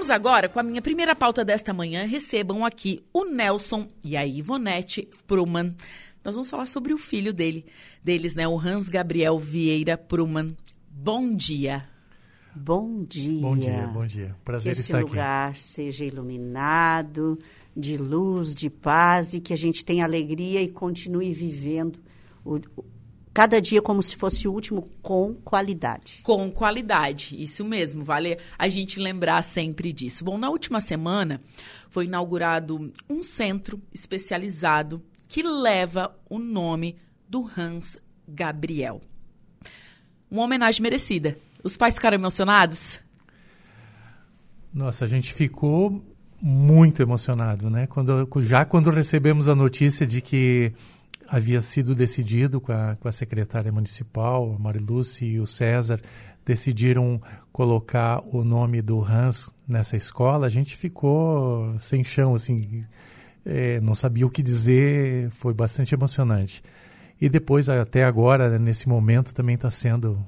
Vamos agora com a minha primeira pauta desta manhã. Recebam aqui o Nelson e a Ivonete Pruman. Nós vamos falar sobre o filho dele, deles, né? O Hans Gabriel Vieira Pruman. Bom dia. Bom dia. Bom dia, bom dia. Prazer que estar aqui. esse lugar seja iluminado, de luz, de paz e que a gente tenha alegria e continue vivendo o, cada dia como se fosse o último com qualidade. Com qualidade, isso mesmo, vale a gente lembrar sempre disso. Bom, na última semana foi inaugurado um centro especializado que leva o nome do Hans Gabriel. Uma homenagem merecida. Os pais ficaram emocionados? Nossa, a gente ficou muito emocionado, né? Quando, já quando recebemos a notícia de que havia sido decidido com a, com a secretária municipal, a Mariluce e o César, decidiram colocar o nome do Hans nessa escola, a gente ficou sem chão, assim, é, não sabia o que dizer, foi bastante emocionante. E depois, até agora, nesse momento, também está sendo.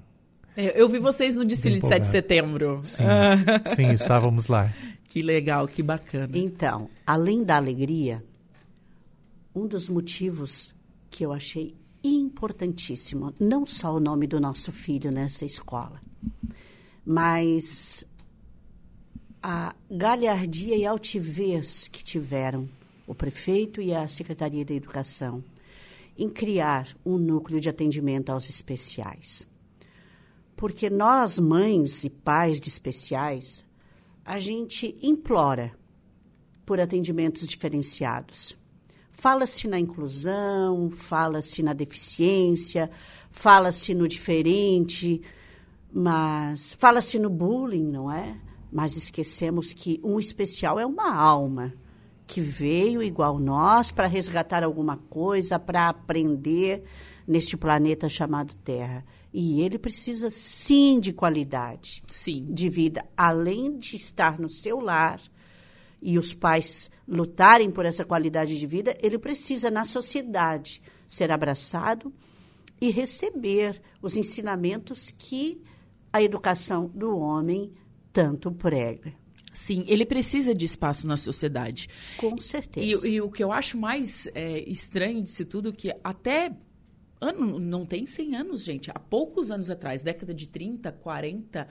Eu vi vocês no desfile de 7 de setembro. Sim, sim, estávamos lá. Que legal, que bacana. Então, além da alegria, um dos motivos que eu achei importantíssimo, não só o nome do nosso filho nessa escola, mas a galhardia e altivez que tiveram o prefeito e a Secretaria da Educação em criar um núcleo de atendimento aos especiais. Porque nós, mães e pais de especiais, a gente implora por atendimentos diferenciados. Fala-se na inclusão, fala-se na deficiência, fala-se no diferente, mas fala-se no bullying, não é? Mas esquecemos que um especial é uma alma que veio igual nós para resgatar alguma coisa, para aprender neste planeta chamado Terra. E ele precisa sim de qualidade sim. de vida, além de estar no seu lar e os pais lutarem por essa qualidade de vida, ele precisa na sociedade ser abraçado e receber os ensinamentos que a educação do homem tanto prega. Sim, ele precisa de espaço na sociedade. Com certeza. E, e o que eu acho mais é, estranho disso tudo é que até ano, não tem 100 anos, gente. Há poucos anos atrás, década de 30, 40,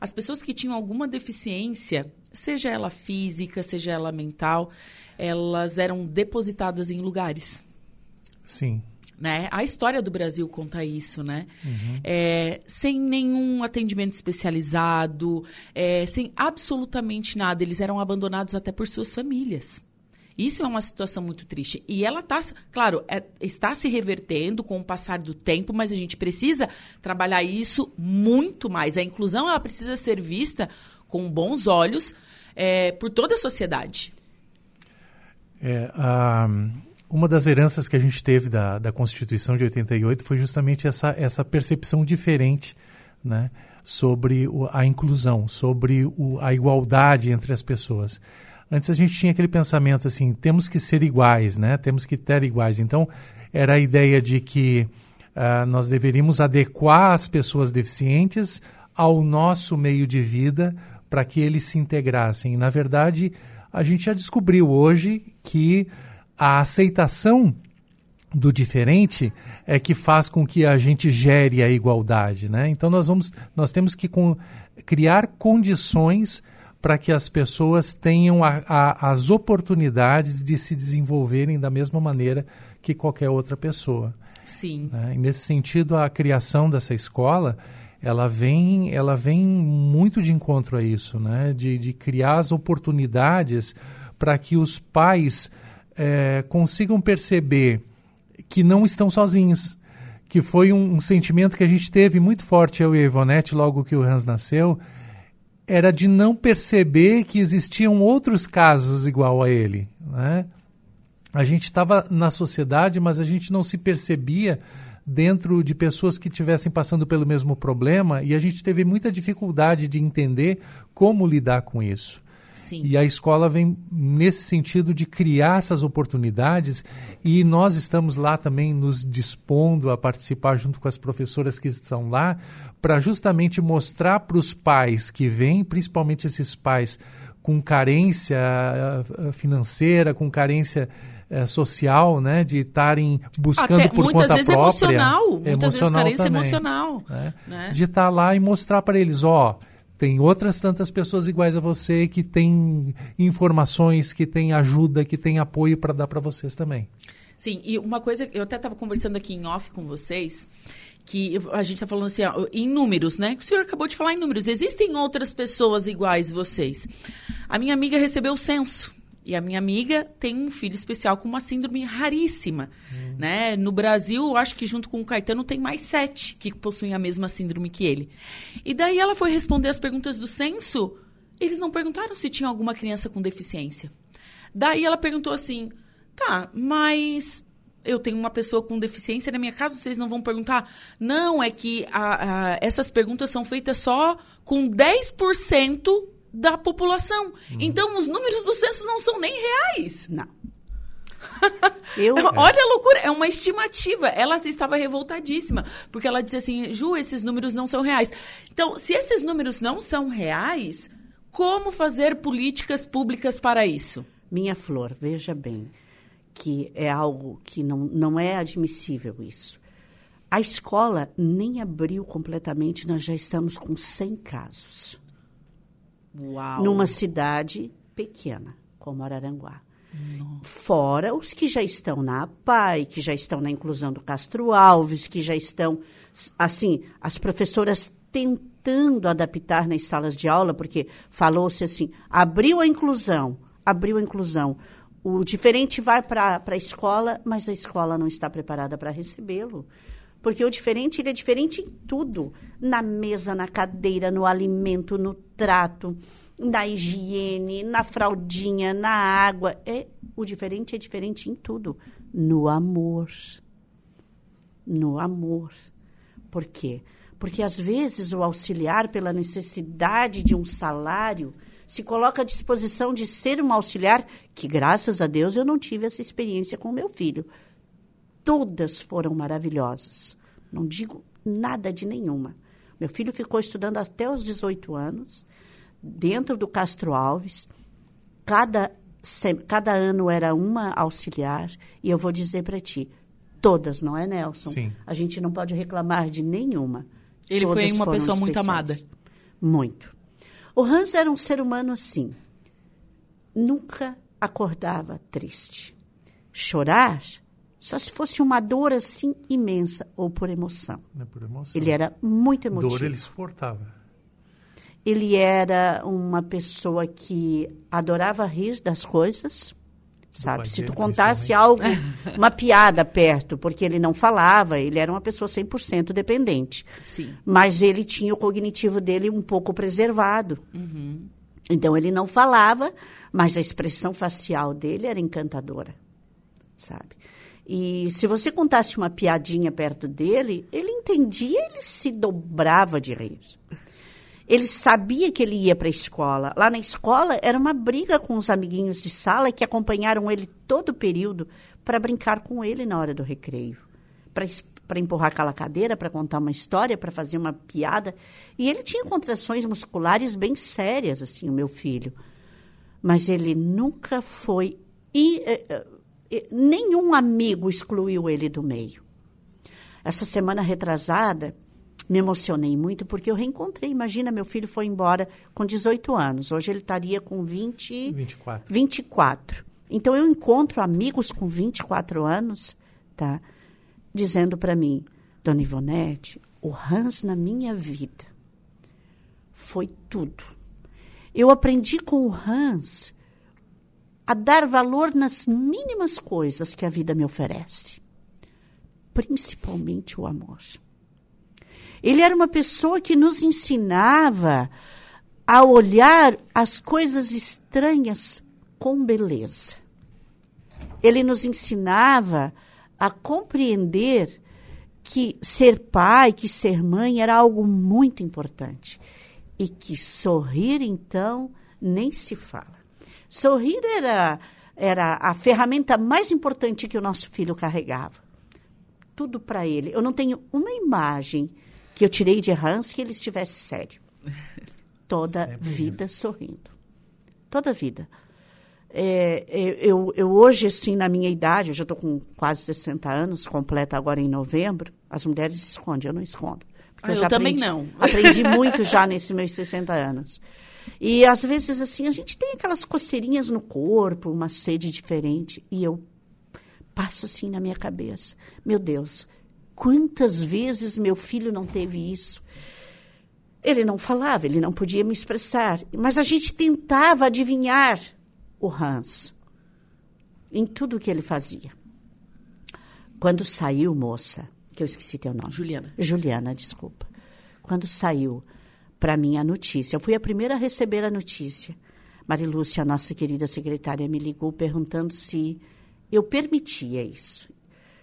as pessoas que tinham alguma deficiência, seja ela física, seja ela mental, elas eram depositadas em lugares. Sim. Né? A história do Brasil conta isso, né? Uhum. É, sem nenhum atendimento especializado, é, sem absolutamente nada. Eles eram abandonados até por suas famílias. Isso é uma situação muito triste. E ela está, claro, é, está se revertendo com o passar do tempo, mas a gente precisa trabalhar isso muito mais. A inclusão ela precisa ser vista com bons olhos é, por toda a sociedade. É, uma das heranças que a gente teve da, da Constituição de 88 foi justamente essa, essa percepção diferente né, sobre a inclusão, sobre o, a igualdade entre as pessoas. Antes a gente tinha aquele pensamento assim, temos que ser iguais, né? Temos que ter iguais. Então era a ideia de que uh, nós deveríamos adequar as pessoas deficientes ao nosso meio de vida para que eles se integrassem. Na verdade, a gente já descobriu hoje que a aceitação do diferente é que faz com que a gente gere a igualdade, né? Então nós vamos, nós temos que com, criar condições para que as pessoas tenham a, a, as oportunidades de se desenvolverem da mesma maneira que qualquer outra pessoa. Sim. Né? E nesse sentido, a criação dessa escola ela vem, ela vem muito de encontro a isso, né? de, de criar as oportunidades para que os pais é, consigam perceber que não estão sozinhos. Que foi um, um, sentimento que a gente teve muito forte, eu e a Ivonete, logo que o Hans nasceu, era de não perceber que existiam outros casos igual a ele. Né? A gente estava na sociedade, mas a gente não se percebia dentro de pessoas que estivessem passando pelo mesmo problema e a gente teve muita dificuldade de entender como lidar com isso. Sim. E a escola vem nesse sentido de criar essas oportunidades e nós estamos lá também nos dispondo a participar junto com as professoras que estão lá para justamente mostrar para os pais que vêm, principalmente esses pais com carência eh, financeira, com carência é, social, né, de estarem buscando Até, por conta vezes própria, emocional, muitas emocional vezes carência também, emocional, né? né? de estar lá e mostrar para eles, ó, tem outras tantas pessoas iguais a você que têm informações, que têm ajuda, que têm apoio para dar para vocês também. Sim, e uma coisa, eu até estava conversando aqui em off com vocês, que a gente está falando assim, ó, em números, né? O senhor acabou de falar em números. Existem outras pessoas iguais a vocês. A minha amiga recebeu o censo. E a minha amiga tem um filho especial com uma síndrome raríssima. Hum. Né? No Brasil, acho que junto com o Caetano tem mais sete que possuem a mesma síndrome que ele. E daí ela foi responder as perguntas do censo. Eles não perguntaram se tinha alguma criança com deficiência. Daí ela perguntou assim: tá, mas eu tenho uma pessoa com deficiência na minha casa, vocês não vão perguntar? Não, é que a, a, essas perguntas são feitas só com 10% da população. Uhum. Então, os números do censo não são nem reais. Não. Eu... Olha a loucura, é uma estimativa. Ela estava revoltadíssima, porque ela disse assim: Ju, esses números não são reais. Então, se esses números não são reais, como fazer políticas públicas para isso? Minha flor, veja bem, que é algo que não, não é admissível isso. A escola nem abriu completamente, nós já estamos com 100 casos. Uau. numa cidade pequena, como Araranguá. Nossa. Fora os que já estão na APAI, que já estão na inclusão do Castro Alves, que já estão, assim, as professoras tentando adaptar nas salas de aula, porque falou-se assim, abriu a inclusão, abriu a inclusão. O diferente vai para a escola, mas a escola não está preparada para recebê-lo. Porque o diferente, ele é diferente em tudo. Na mesa, na cadeira, no alimento, no trato, na higiene, na fraldinha, na água. É, o diferente é diferente em tudo. No amor. No amor. Por quê? Porque às vezes o auxiliar, pela necessidade de um salário, se coloca à disposição de ser um auxiliar, que graças a Deus eu não tive essa experiência com meu filho todas foram maravilhosas. Não digo nada de nenhuma. Meu filho ficou estudando até os 18 anos, dentro do Castro Alves. Cada, cada ano era uma auxiliar. E eu vou dizer para ti, todas, não é, Nelson? Sim. A gente não pode reclamar de nenhuma. Ele todas foi uma pessoa muito amada. Muito. O Hans era um ser humano assim. Nunca acordava triste. Chorar só se fosse uma dor assim imensa ou por emoção. É por emoção. Ele era muito emotivo. Dor ele suportava. Ele era uma pessoa que adorava rir das coisas, sabe? Se tu contasse algo, uma piada perto, porque ele não falava, ele era uma pessoa 100% dependente. Sim. Mas ele tinha o cognitivo dele um pouco preservado. Uhum. Então ele não falava, mas a expressão facial dele era encantadora, sabe? E se você contasse uma piadinha perto dele, ele entendia, ele se dobrava de rir. Ele sabia que ele ia para a escola. Lá na escola era uma briga com os amiguinhos de sala que acompanharam ele todo o período para brincar com ele na hora do recreio. Para empurrar aquela cadeira, para contar uma história, para fazer uma piada. E ele tinha contrações musculares bem sérias, assim, o meu filho. Mas ele nunca foi. E, nenhum amigo excluiu ele do meio. Essa semana retrasada, me emocionei muito porque eu reencontrei. Imagina, meu filho foi embora com 18 anos. Hoje ele estaria com 20, 24. 24. Então eu encontro amigos com 24 anos, tá? Dizendo para mim, Dona Ivonete, o Hans na minha vida foi tudo. Eu aprendi com o Hans a dar valor nas mínimas coisas que a vida me oferece, principalmente o amor. Ele era uma pessoa que nos ensinava a olhar as coisas estranhas com beleza. Ele nos ensinava a compreender que ser pai, que ser mãe era algo muito importante e que sorrir então nem se fala. Sorrir era, era a ferramenta mais importante que o nosso filho carregava. Tudo para ele. Eu não tenho uma imagem que eu tirei de Hans que ele estivesse sério. Toda Sempre vida sorrindo. Toda vida. É, é, eu, eu hoje, assim, na minha idade, eu já estou com quase 60 anos, completa agora em novembro, as mulheres escondem, eu não escondo. Porque ah, eu, eu também não. Aprendi muito já nesses meus 60 anos. E às vezes, assim, a gente tem aquelas coceirinhas no corpo, uma sede diferente, e eu passo assim na minha cabeça. Meu Deus, quantas vezes meu filho não teve isso? Ele não falava, ele não podia me expressar, mas a gente tentava adivinhar o Hans em tudo que ele fazia. Quando saiu, moça, que eu esqueci teu nome. Juliana. Juliana, desculpa. Quando saiu para mim a notícia, eu fui a primeira a receber a notícia. Marilúcia, a nossa querida secretária, me ligou perguntando se eu permitia isso.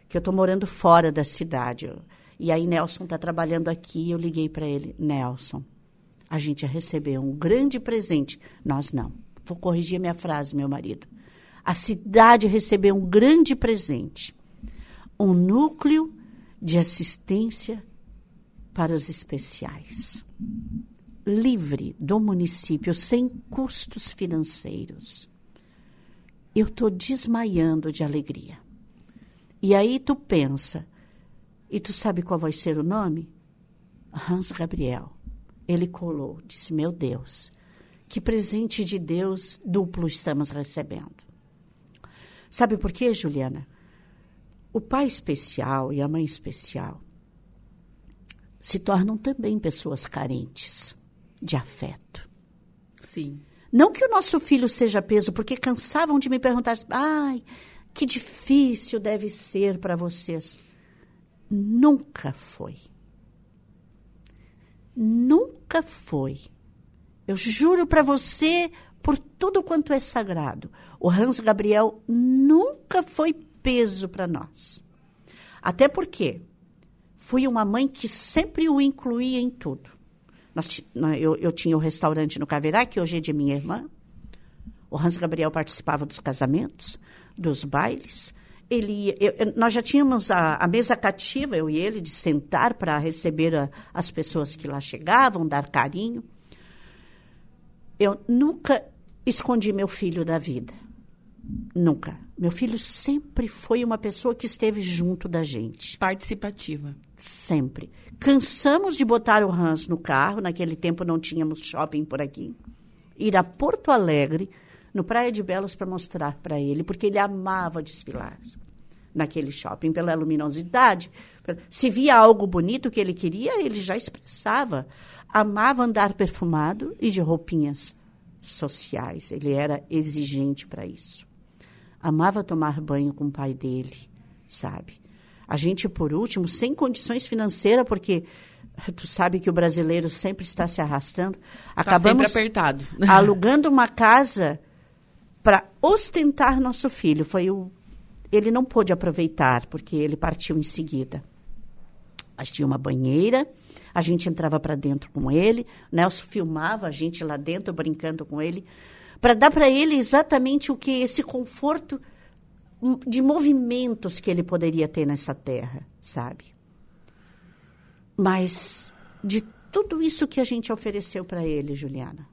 Que eu estou morando fora da cidade. E aí Nelson está trabalhando aqui. Eu liguei para ele, Nelson, a gente ia receber um grande presente. Nós não vou corrigir minha frase, meu marido. A cidade recebeu um grande presente, um núcleo de assistência para os especiais, livre do município, sem custos financeiros. Eu estou desmaiando de alegria. E aí tu pensa, e tu sabe qual vai ser o nome? Hans Gabriel. Ele colou, disse: Meu Deus, que presente de Deus duplo estamos recebendo. Sabe por quê, Juliana? O pai especial e a mãe especial se tornam também pessoas carentes de afeto. Sim. Não que o nosso filho seja peso, porque cansavam de me perguntar: ai, que difícil deve ser para vocês. Nunca foi. Nunca foi. Eu juro para você, por tudo quanto é sagrado, o Hans Gabriel nunca foi peso para nós. Até porque fui uma mãe que sempre o incluía em tudo. Nós, eu, eu tinha o um restaurante no Caverá, que hoje é de minha irmã. O Hans Gabriel participava dos casamentos, dos bailes. Ele, eu, nós já tínhamos a, a, mesa cativa, eu e ele, de sentar para receber a, as pessoas que lá chegavam, dar carinho. Eu nunca escondi meu filho da vida. Nunca. Meu filho sempre foi uma pessoa que esteve junto da gente. Participativa. Sempre. Cansamos de botar o Hans no carro, naquele tempo não tínhamos shopping por aqui. Ir a Porto Alegre, no Praia de Belos, para mostrar para ele, porque ele amava desfilar naquele shopping, pela luminosidade. Se via algo bonito que ele queria, ele já expressava amava andar perfumado e de roupinhas sociais. Ele era exigente para isso. Amava tomar banho com o pai dele, sabe? A gente, por último, sem condições financeiras, porque tu sabe que o brasileiro sempre está se arrastando. Tá acabamos sempre apertado. alugando uma casa para ostentar nosso filho. Foi o ele não pôde aproveitar porque ele partiu em seguida. Mas tinha uma banheira, a gente entrava para dentro com ele, Nelson filmava a gente lá dentro brincando com ele, para dar para ele exatamente o que esse conforto de movimentos que ele poderia ter nessa terra, sabe? Mas de tudo isso que a gente ofereceu para ele, Juliana,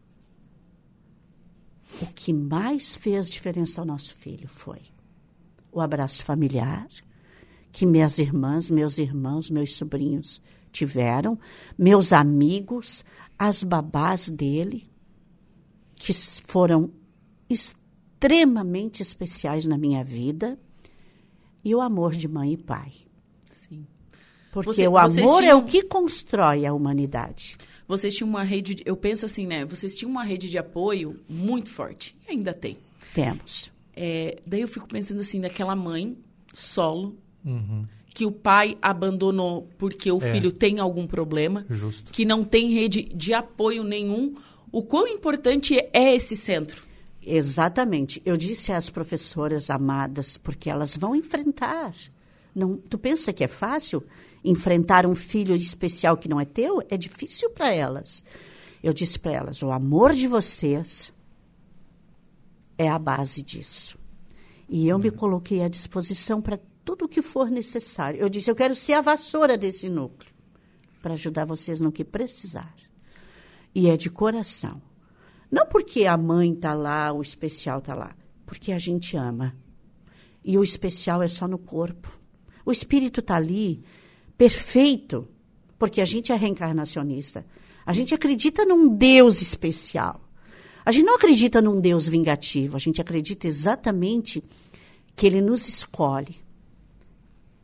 o que mais fez diferença ao nosso filho foi o abraço familiar, que minhas irmãs, meus irmãos, meus sobrinhos tiveram, meus amigos, as babás dele, que foram extremamente especiais na minha vida, e o amor de mãe e pai. Sim. Porque Você, o amor tinham... é o que constrói a humanidade. Vocês tinham uma rede, eu penso assim, né? Vocês tinham uma rede de apoio muito forte, e ainda tem. Temos. É, daí eu fico pensando assim, daquela mãe solo, Uhum. Que o pai abandonou porque o é. filho tem algum problema. Justo. Que não tem rede de apoio nenhum. O quão importante é esse centro? Exatamente. Eu disse às professoras amadas, porque elas vão enfrentar. Não, tu pensa que é fácil enfrentar um filho especial que não é teu? É difícil para elas. Eu disse para elas: o amor de vocês é a base disso. E eu me coloquei à disposição para tudo o que for necessário. Eu disse, eu quero ser a vassoura desse núcleo para ajudar vocês no que precisar. E é de coração. Não porque a mãe está lá, o especial está lá, porque a gente ama. E o especial é só no corpo. O espírito está ali, perfeito, porque a gente é reencarnacionista. A gente acredita num Deus especial. A gente não acredita num Deus vingativo, a gente acredita exatamente que ele nos escolhe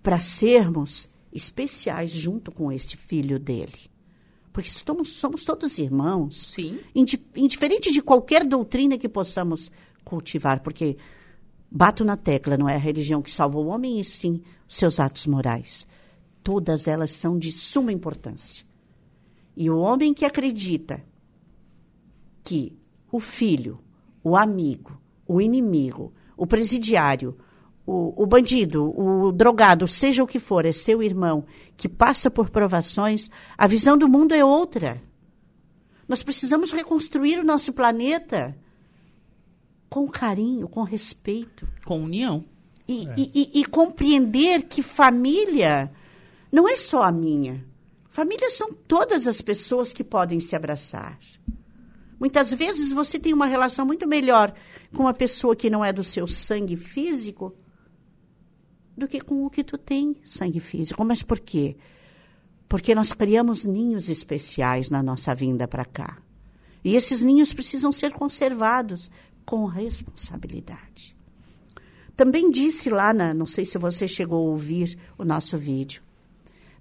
para sermos especiais junto com este filho dele. Porque somos, somos todos irmãos. Sim. Indiferente de qualquer doutrina que possamos cultivar, porque bato na tecla, não é a religião que salva o homem, e sim os seus atos morais. Todas elas são de suma importância. E o homem que acredita que o filho, o amigo, o inimigo, o presidiário, o, o, bandido, o drogado, seja o que for, é seu irmão, que passa por provações, a visão do mundo é outra. Nós precisamos reconstruir o nosso planeta com carinho, com respeito. Com união. E, é. e, e, e compreender que família não é só a minha. Família são todas as pessoas que podem se abraçar. Muitas vezes você tem uma relação muito melhor com uma pessoa que não é do seu sangue físico do que com o que tu tem sangue físico. Mas por quê? Porque nós criamos ninhos especiais na nossa vinda para cá. E esses ninhos precisam ser conservados com responsabilidade. Também disse lá, na, não sei se você chegou a ouvir o nosso vídeo,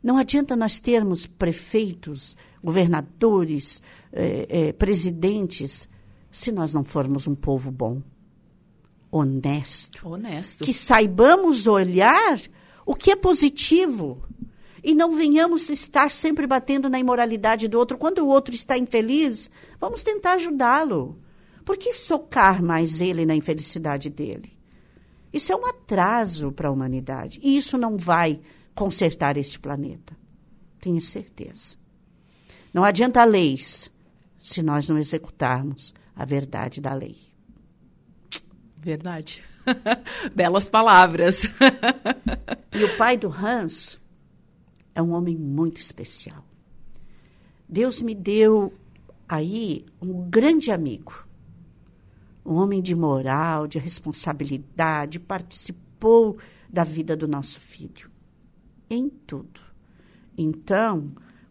não adianta nós termos prefeitos, governadores, eh, eh, presidentes, se nós não formos um povo bom, honesto. Honesto. Que saibamos olhar o que é positivo e não venhamos estar sempre batendo na imoralidade do outro. Quando o outro está infeliz, vamos tentar ajudá-lo. Por que socar mais ele na infelicidade dele? Isso é um atraso para a humanidade. E isso não vai consertar este planeta. Tenho certeza. Não adianta leis se nós não executarmos a verdade da lei. Verdade. Belas palavras. e o pai do Hans é um homem muito especial. Deus me deu aí um grande amigo. Um homem de moral, de responsabilidade, participou da vida do nosso filho. Em tudo. Então,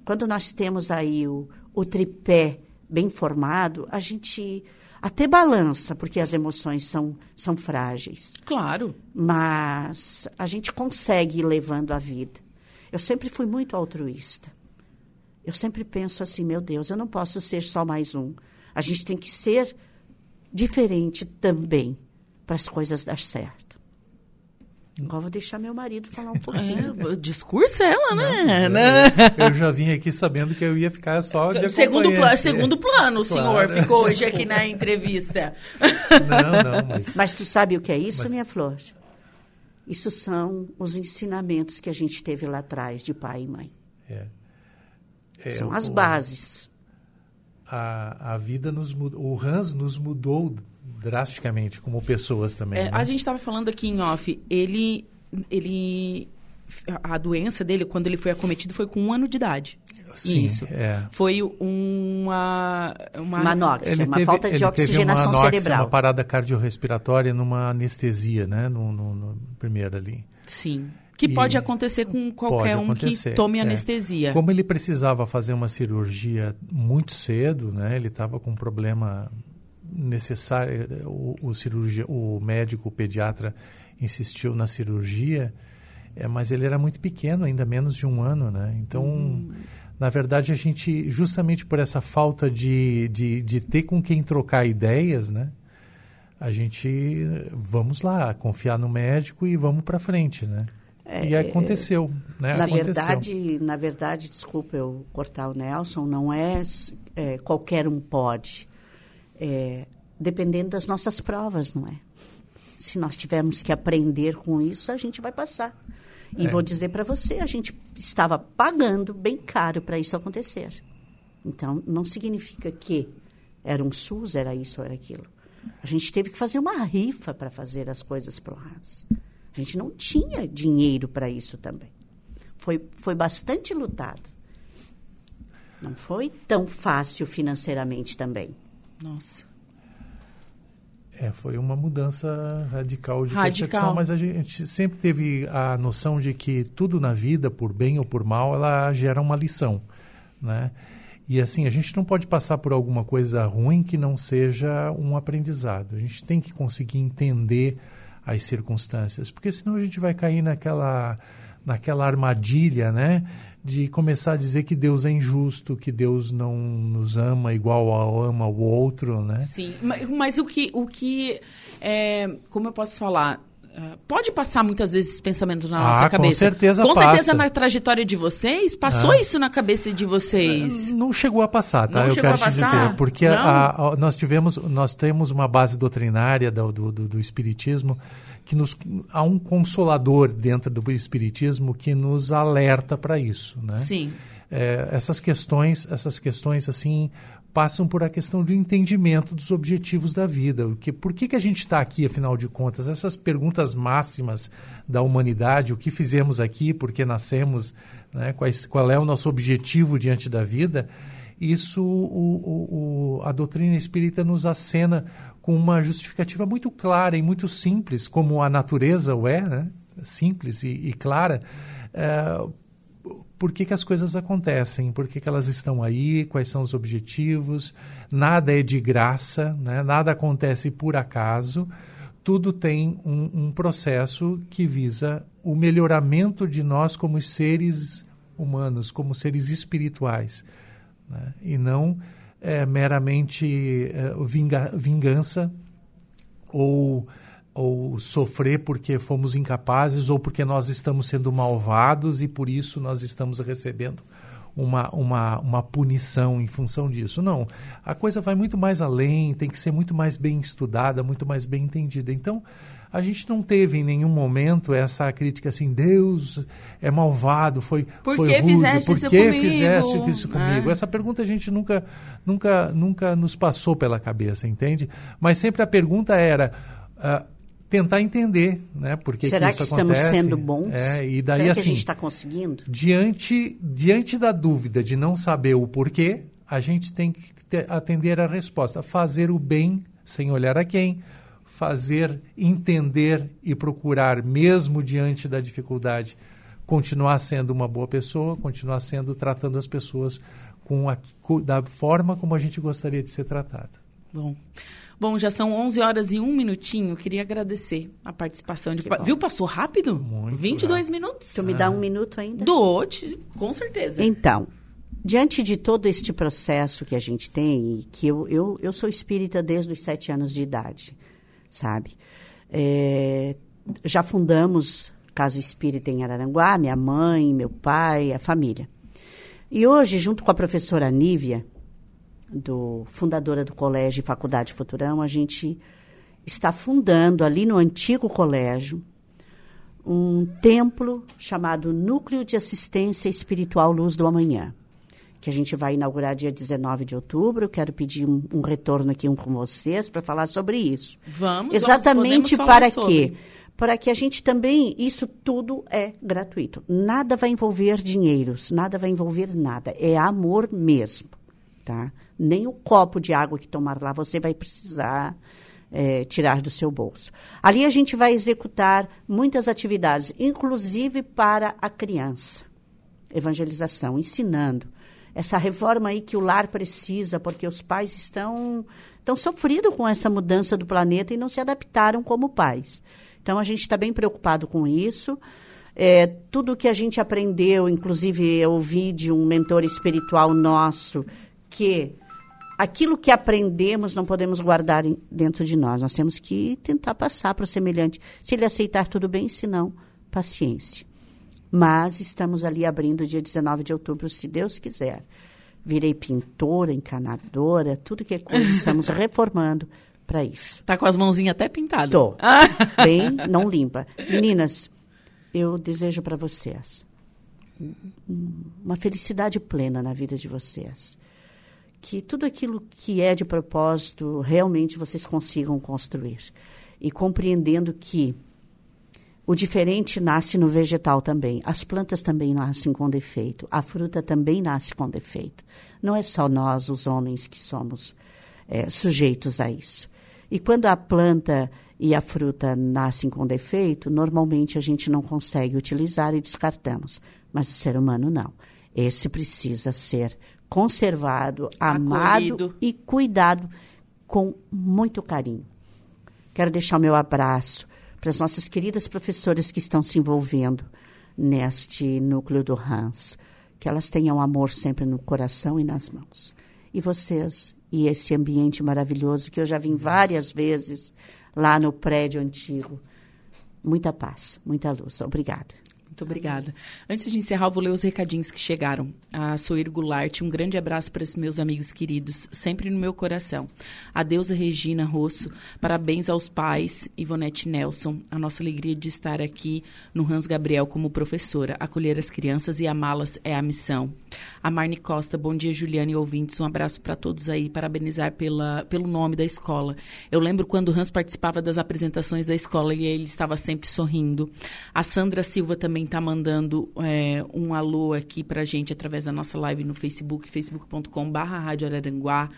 quando nós temos aí o, o tripé bem formado, a gente até balança, porque as emoções são, são frágeis. Claro. Mas a gente consegue ir levando a vida. Eu sempre fui muito altruísta. Eu sempre penso assim, meu Deus, eu não posso ser só mais um. A gente tem que ser diferente também para as coisas dar certo. Agora vou deixar meu marido falar um pouquinho. É, discurso é ela, né? Não, eu, eu, já vim aqui sabendo que eu ia ficar só de segundo, pla segundo plano, o claro. senhor ficou hoje aqui na entrevista. Não, não, mas... Mas tu sabe o que é isso, mas... minha flor? Isso são os ensinamentos que a gente teve lá atrás, de pai e mãe. É. É, são as bases. A, a vida nos mudou, o Hans nos mudou drasticamente como pessoas também. É, né? A gente estava falando aqui em off, ele, ele, a doença dele quando ele foi acometido foi com um ano de idade. Sim, Isso. É. Foi uma uma, uma anóxia, uma teve, falta de oxigenação uma cerebral. Uma parada cardiorrespiratória numa anestesia, né, no, no, no primeiro ali. Sim. Que pode acontecer com qualquer um que tome é. anestesia. Como ele precisava fazer uma cirurgia muito cedo, né? Ele estava com um problema necessário, o, o, cirurgia, o médico, o pediatra insistiu na cirurgia, é, mas ele era muito pequeno, ainda menos de um ano, né? Então, hum. na verdade, a gente, justamente por essa falta de, de, de ter com quem trocar ideias, né? A gente, vamos lá, confiar no médico e vamos para frente, né? É, e aconteceu, né? Na aconteceu. verdade, na verdade, desculpa eu cortar o Nelson, não é, é qualquer um pode é, dependendo das nossas provas, não é? Se nós tivermos que aprender com isso, a gente vai passar. E é. vou dizer para você, a gente estava pagando bem caro para isso acontecer. Então, não significa que era um SUS, era isso ou era aquilo. A gente teve que fazer uma rifa para fazer as coisas para o RAS. A gente não tinha dinheiro para isso também. Foi, foi bastante lutado. Não foi tão fácil financeiramente também. Nossa. É, foi uma mudança radical de Radical. percepção, mas a gente sempre teve a noção de que tudo na vida, por bem ou por mal, ela gera uma lição, né? E assim, a gente não pode passar por alguma coisa ruim que não seja um aprendizado. A gente tem que conseguir entender as circunstâncias, porque senão a gente vai cair naquela naquela armadilha, né? De começar a dizer que Deus é injusto, que Deus não nos ama igual a ama o outro, né? Sim, mas, mas o que, o que é, como eu posso falar? Ah, Pode passar muitas vezes esse pensamento na Ah, nossa com cabeça. certeza Com passa. certeza na trajetória de vocês, passou Ah. isso na cabeça de vocês. Não chegou a passar, tá? Não Eu quero te dizer, porque a- a- nós tivemos, nós temos uma base doutrinária do, do, do- do espiritismo que nos há um consolador dentro do espiritismo que nos alerta para isso, né? Sim. É, essas questões, essas questões assim passam por a questão do entendimento dos objetivos da vida. O que, por que, que a gente está aqui, afinal de contas? Essas perguntas máximas da humanidade, o que fizemos aqui, por que nascemos, né? Quais, qual é o nosso objetivo diante da vida? Isso o, o- a doutrina espírita nos acena com uma justificativa muito clara e muito simples, como a natureza o é, né? simples e, e clara. É, por que, que as coisas acontecem, por que, que elas estão aí, quais são os objetivos. Nada é de graça, né? nada acontece por acaso. Tudo tem um, um processo que visa o melhoramento de nós como seres humanos, como seres espirituais. né? E não é, meramente é, vinga- vingança ou, ou sofrer porque fomos incapazes ou porque nós estamos sendo malvados e por isso nós estamos recebendo uma, uma, uma punição em função disso. Não, a coisa vai muito mais além, tem que ser muito mais bem estudada, muito mais bem entendida. Então, a gente não teve em nenhum momento essa crítica assim, Deus é malvado, foi, Por foi que rude, fizeste por isso que comigo? fizeste isso comigo? É. Essa pergunta a gente nunca, nunca, nunca nos passou pela cabeça, entende? Mas sempre a pergunta era ah, tentar entender, né? Por que Será que que, isso estamos acontece? sendo bons? É, e daí Será que a assim, gente está conseguindo? diante, diante da dúvida de não saber o porquê, a gente tem que atender a resposta, fazer o bem sem olhar a quem, fazer entender e procurar, mesmo diante da dificuldade, continuar sendo uma boa pessoa, continuar sendo tratando as pessoas com a, da forma como a gente gostaria de ser tratado. Bom. Bom, já são 11 horas e um minutinho. Queria agradecer a participação de. Viu? Passou rápido? Muito 22 rápido. minutos. Tu me dá um minuto ainda? Dou, com certeza. Então, diante de todo este processo que a gente tem, e que eu, eu, eu sou espírita desde os sete anos de idade, sabe? É, já fundamos Casa Espírita em Araranguá, minha mãe, meu pai, a família. E hoje, junto com a professora Nívia, do, fundadora do Colégio e Faculdade Futurão, a gente está fundando ali no antigo colégio um templo chamado Núcleo de Assistência Espiritual Luz do Amanhã, que a gente vai inaugurar dia 19 de outubro. Eu quero pedir um, um retorno aqui um com vocês para falar sobre isso. Vamos. Exatamente vamos, para quê? Para que a gente também, isso tudo é gratuito. Nada vai envolver dinheiros, nada vai envolver nada. É amor mesmo, tá? Nem o copo de água que tomar lá você vai precisar é, tirar do seu bolso. Ali a gente vai executar muitas atividades, inclusive para a criança. Evangelização, ensinando. Essa reforma aí que o lar precisa, porque os pais estão, estão sofridos com essa mudança do planeta e não se adaptaram como pais. Então a gente está bem preocupado com isso. É, tudo que a gente aprendeu, inclusive eu ouvi de um mentor espiritual nosso, que aquilo que aprendemos não podemos guardar em- dentro de nós. Nós temos que tentar passar para o semelhante. Se ele aceitar, tudo bem, se não, paciência. Mas estamos ali abrindo dia 19 de outubro, se Deus quiser. Virei pintora, encanadora, tudo que é coisa, estamos reformando para isso. Tá com as mãozinhas até pintadas. Tô. Ah, Bem, não limpa. Meninas, eu desejo para vocês uma felicidade plena na vida de vocês. Que tudo aquilo que é de propósito realmente vocês consigam construir. E compreendendo que o diferente nasce no vegetal também. As plantas também nascem com defeito. A fruta também nasce com defeito. Não é só nós, os homens, que somos é, sujeitos a isso. E quando a planta e a fruta nascem com defeito, normalmente a gente não consegue utilizar e descartamos. Mas o ser humano não. Esse precisa ser conservado, Acolhido. amado e cuidado com muito carinho. Quero deixar o meu abraço para as nossas queridas professoras que estão se envolvendo neste núcleo do Hans. Que elas tenham amor sempre no coração e nas mãos. E vocês, e esse ambiente maravilhoso que eu já vim várias vezes lá no prédio antigo. Muita paz, muita luz. Obrigada. Muito obrigada. Antes de encerrar, eu vou ler os recadinhos que chegaram. A Soir Goulart, um grande abraço para esses meus amigos queridos, sempre no meu coração. A Deusa Regina Rosso, parabéns aos pais, Ivonete Nelson, a nossa alegria de estar aqui no Hans Gabriel como professora. Acolher as crianças e amá-las é a missão. A Marne Costa, bom dia, Juliana e ouvintes. Um abraço para todos aí, parabenizar pela, pelo nome da escola. Eu lembro quando o Hans participava das apresentações da escola e ele estava sempre sorrindo. A Sandra Silva também está mandando é, um alô aqui para a gente através da nossa live no Facebook, facebook.com.br Rádio Araranguá.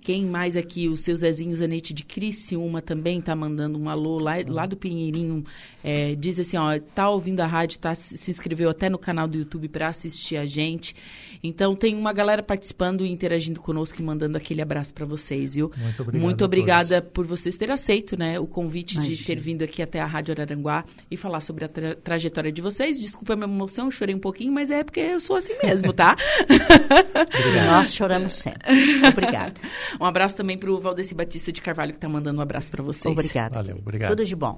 Quem mais aqui? O seu Zezinho Zanetti de Criciúma também está mandando um alô lá, lá do Pinheirinho. É, diz assim, ó, tá ouvindo a rádio, tá, se inscreveu até no canal do YouTube para assistir a gente. Então tem uma galera participando e interagindo conosco e mandando aquele abraço para vocês, viu? Muito obrigado. Muito obrigada por vocês terem aceito, né, o convite Imagina. de ter vindo aqui até a Rádio Araranguá e falar sobre a tra trajetória de vocês. Desculpa a minha emoção, eu chorei um pouquinho, mas é porque eu sou assim mesmo, tá? Nós choramos sempre. Obrigada. Um abraço também para o Valdeci Batista de Carvalho, que está mandando um abraço para vocês. Obrigada. Valeu, obrigado. Tudo de bom.